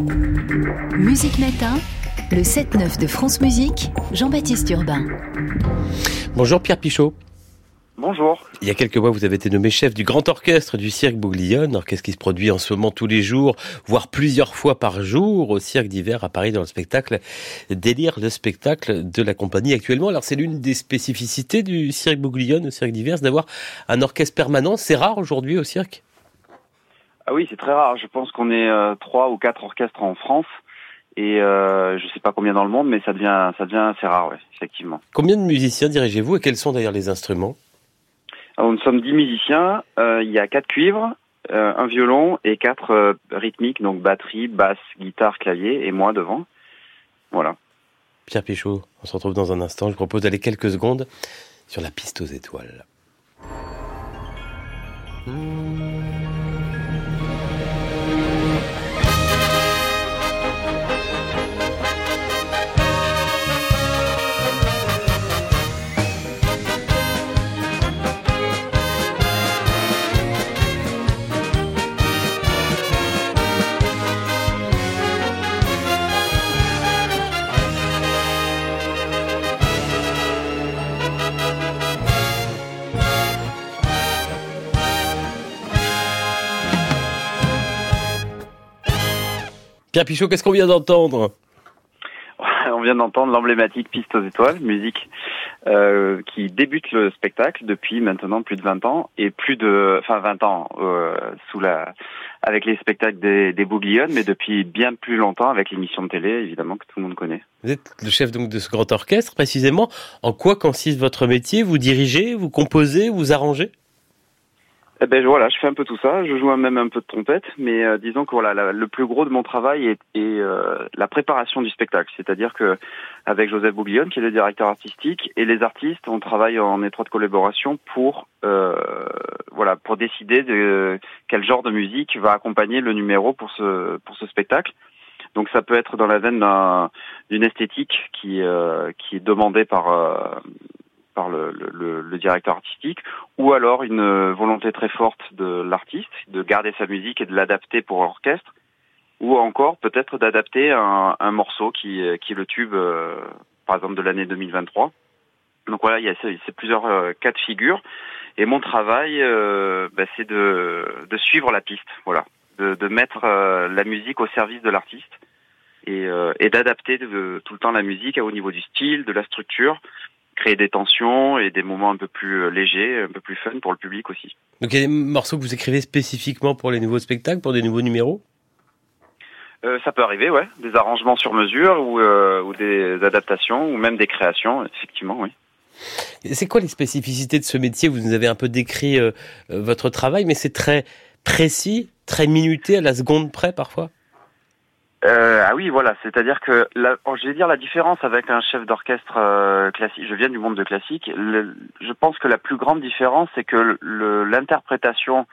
Musique Matin, le 7-9 de France Musique, Jean-Baptiste Urbain. Bonjour Pierre Pichot. Bonjour. Il y a quelques mois, vous avez été nommé chef du grand orchestre du Cirque Bouglione, orchestre qui se produit en ce moment tous les jours, voire plusieurs fois par jour au Cirque d'hiver à Paris dans le spectacle Délire, le spectacle de la compagnie actuellement. Alors c'est l'une des spécificités du Cirque Bouglione, au Cirque d'hiver, d'avoir un orchestre permanent. C'est rare aujourd'hui au cirque? Ah oui, c'est très rare. Je pense qu'on est euh, trois ou quatre orchestres en France. Et euh, je sais pas combien dans le monde, mais ça devient, ça devient assez rare, ouais, effectivement. Combien de musiciens dirigez-vous et quels sont d'ailleurs les instruments? Alors, nous sommes dix musiciens. Euh, il y a quatre cuivres, euh, un violon et quatre rythmiques, donc batterie, basse, guitare, clavier et moi devant. Voilà. Pierre Pichot, on se retrouve dans un instant. Je vous propose d'aller quelques secondes sur la piste aux étoiles. Pierre Pichot, qu'est-ce qu'on vient d'entendre On vient d'entendre l'emblématique Piste aux étoiles, musique euh, qui débute le spectacle depuis maintenant plus de 20 ans et plus de, enfin 20 ans euh, sous la, avec les spectacles des, des Bouglione, mais depuis bien plus longtemps avec l'émission de télé évidemment que tout le monde connaît. Vous êtes le chef donc de ce grand orchestre, précisément. En quoi consiste votre métier? Vous dirigez, vous composez, vous arrangez? Eh ben voilà, je fais un peu tout ça. Je joue même un peu de trompette, mais euh, disons que voilà, le plus gros de mon travail est, est, euh, la préparation du spectacle. C'est-à-dire que avec Joseph Bouglione, qui est le directeur artistique, et les artistes, on travaille en étroite collaboration pour euh, voilà pour décider de quel genre de musique va accompagner le numéro pour ce pour ce spectacle. Donc ça peut être dans la veine d'un- d'une esthétique qui euh, qui est demandée par euh, par le, le- le- directeur artistique, ou alors une euh, volonté très forte de l'artiste de garder sa musique et de l'adapter pour orchestre, ou encore peut-être d'adapter un, un morceau qui, euh, qui est le tube, euh, par exemple, de l'année 2023. Donc voilà, il y a ces, ces plusieurs euh, cas de figure. Et mon travail, euh, bah, c'est de, de suivre la piste, voilà, de, de mettre la musique au service de l'artiste et, et d'adapter tout le temps la musique au niveau du style, de la structure, créer des tensions et des moments un peu plus euh, légers, un peu plus fun pour le public aussi. Donc il y a des morceaux que vous écrivez spécifiquement pour les nouveaux spectacles, pour des nouveaux numéros? Euh, ça peut arriver, ouais, des arrangements sur mesure ou, euh, ou des adaptations ou même des créations, effectivement, oui. C'est quoi les spécificités de ce métier? Vous nous avez un peu décrit euh, votre travail, mais c'est très précis, très minuté à la seconde près parfois? Euh, ah oui, voilà, c'est-à-dire que la, oh, je vais dire la différence avec un chef d'orchestre euh, classique. Je viens du monde de classique. Je pense que la plus grande différence, c'est que l'interprétation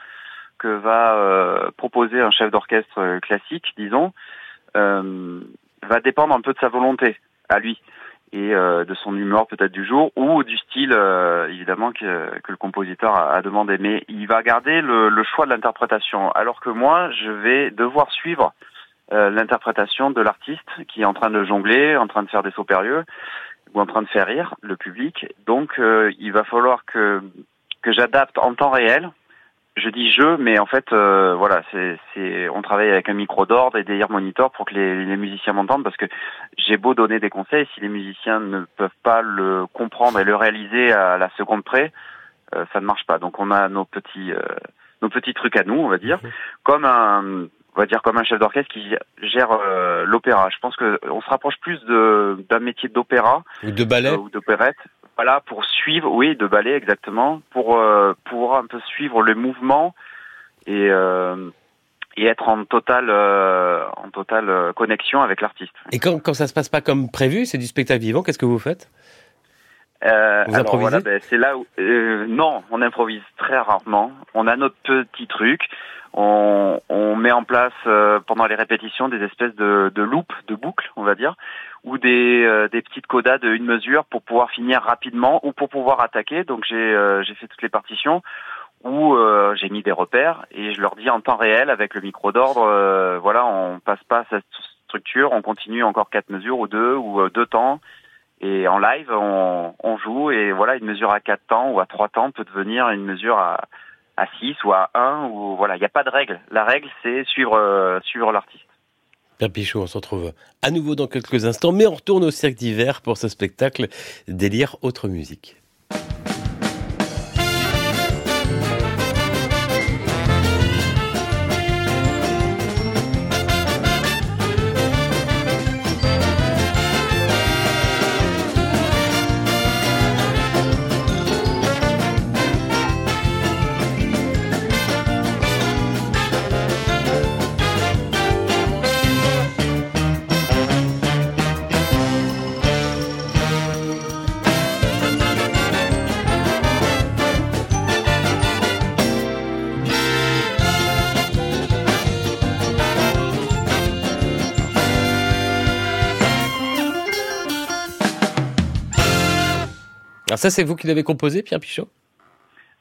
que va euh, proposer un chef d'orchestre euh, classique, disons, va dépendre un peu de sa volonté à lui et de son humeur peut-être du jour ou du style évidemment que, le compositeur a, demandé. Mais il va garder le choix de l'interprétation, alors que moi, je vais devoir suivre euh, l'interprétation de l'artiste qui est en train de jongler, en train de faire des sauts périlleux ou en train de faire rire le public. Donc euh, il va falloir que que j'adapte en temps réel. Je dis je, mais en fait euh, voilà, c'est on travaille avec un micro d'ordre et des ear monitors pour que les, les musiciens m'entendent parce que j'ai beau donner des conseils, si les musiciens ne peuvent pas le comprendre et le réaliser à la seconde près, euh, ça ne marche pas. Donc on a nos petits euh, nos petits trucs à nous, on va dire, comme un on va dire comme un chef d'orchestre qui gère euh, l'opéra. Je pense que on se rapproche plus de d'un métier d'opéra Ou de ballet euh, ou d'opérette. Voilà, pour suivre, oui, de ballet exactement, pour euh, pouvoir un peu suivre le mouvement et euh, et être en totale en totale connexion avec l'artiste. Et quand, quand ça se passe pas comme prévu, c'est du spectacle vivant, qu'est-ce que vous faites? Euh, Vous alors voilà, ben, c'est là où euh, non, on improvise très rarement. On a notre petit truc. On, on met en place euh, pendant les répétitions des espèces de, de loops, de boucles, on va dire, ou des, euh, des petites codas de une mesure pour pouvoir finir rapidement ou pour pouvoir attaquer. Donc j'ai euh, j'ai fait toutes les partitions. où euh, j'ai mis des repères et je leur dis en temps réel avec le micro d'ordre, euh, voilà, on passe pas à cette structure, on continue encore quatre mesures ou deux ou euh, deux temps. Et en live, on, joue et voilà, une mesure à quatre temps ou à trois temps peut devenir une mesure à, à six ou à un ou voilà, il n'y a pas de règle. La règle, c'est suivre suivre l'artiste. Pierre Pichot, on se retrouve à nouveau dans quelques instants, mais on retourne au cirque d'hiver pour ce spectacle Délire Autre Musique. Alors ça, c'est vous qui l'avez composé, Pierre Pichot?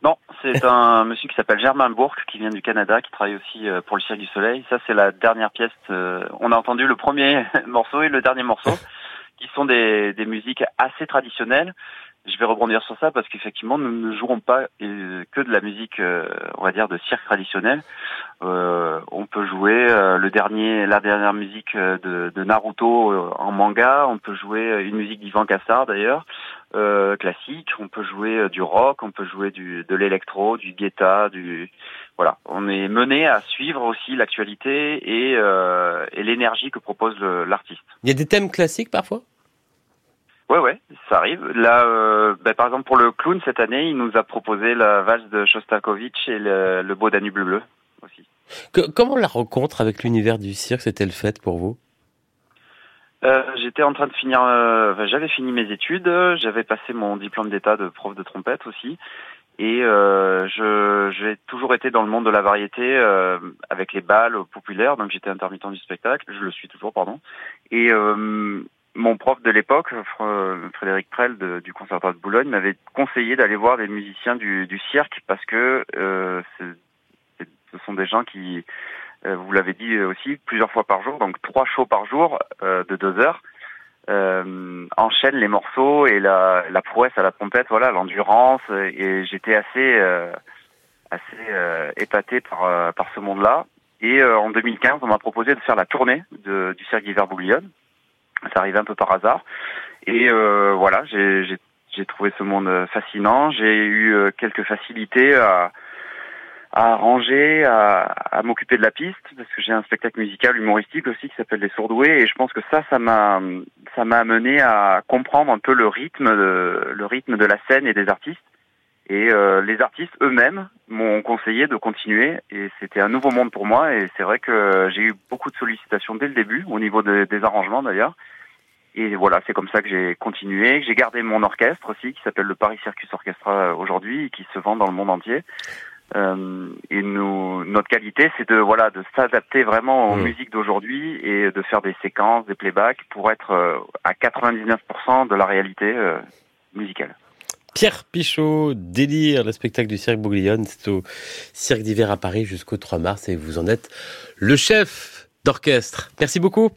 Non, c'est un monsieur qui s'appelle Germain Bourque, qui vient du Canada, qui travaille aussi euh, pour le Cirque du Soleil. Ça, c'est la dernière pièce. Euh, on a entendu le premier morceau et le dernier morceau, qui sont des, des musiques assez traditionnelles je vais rebondir sur ça parce qu'effectivement, nous ne jouerons pas euh, que de la musique, on va dire, de cirque traditionnel. Euh, on peut jouer le dernier, la dernière musique de, de Naruto en manga. On peut jouer une musique d'Ivan Cassar d'ailleurs. Euh, classique, on peut jouer euh, du rock, on peut jouer du, de l'électro, du guetta, du voilà. On est mené à suivre aussi l'actualité et, euh, et l'énergie que propose l'artiste. Il y a des thèmes classiques parfois? Ouais, ouais, ça arrive. Là, euh, ben, par exemple pour le clown cette année, il nous a proposé la valse de Shostakovich et le, le beau Danube bleu aussi. Que, comment la rencontre avec l'univers du cirque? S'est-elle faite pour vous? Euh, j'étais en train de finir, euh, j'avais fini mes études, j'avais passé mon diplôme d'état de prof de trompette aussi, et euh, j'ai toujours été dans le monde de la variété euh, avec les balles populaires, donc j'étais intermittent du spectacle, je le suis toujours, pardon. Et euh, mon prof de l'époque, Frédéric Prel du Conservatoire de Boulogne, m'avait conseillé d'aller voir des musiciens du, du cirque parce que ce sont des gens qui euh, vous l'avez dit aussi, plusieurs fois par jour, donc trois shows par jour euh, de deux heures. Euh, enchaîne les morceaux et la, la prouesse à la trompette, voilà, l'endurance. Et j'étais assez, assez épaté par, par ce monde-là. Et en 2015, on m'a proposé de faire la tournée de, du Cirque d'hiver Bouglione. Ça arrivait un peu par hasard. Et voilà, j'ai trouvé ce monde fascinant. J'ai eu quelques facilités à, à arranger, à, à m'occuper de la piste, parce que j'ai un spectacle musical humoristique aussi qui s'appelle Les Sourdoués, et je pense que ça, ça m'a, ça m'a amené à comprendre un peu le rythme, de, le rythme de la scène et des artistes. Et euh, les artistes eux-mêmes m'ont conseillé de continuer, et c'était un nouveau monde pour moi. Et c'est vrai que j'ai eu beaucoup de sollicitations dès le début, au niveau des arrangements d'ailleurs. Et voilà, c'est comme ça que j'ai continué, que j'ai gardé mon orchestre aussi, qui s'appelle le Paris Circus Orchestra aujourd'hui, et qui se vend dans le monde entier. Euh, et nous, notre qualité, c'est de voilà de s'adapter vraiment aux mmh. musiques d'aujourd'hui et de faire des séquences, des playbacks pour être euh, à 99% de la réalité euh, musicale. Pierre Pichot, Délire, le spectacle du Cirque Bouglione, c'est au Cirque d'hiver à Paris jusqu'au 3 mars et vous en êtes le chef d'orchestre. Merci beaucoup.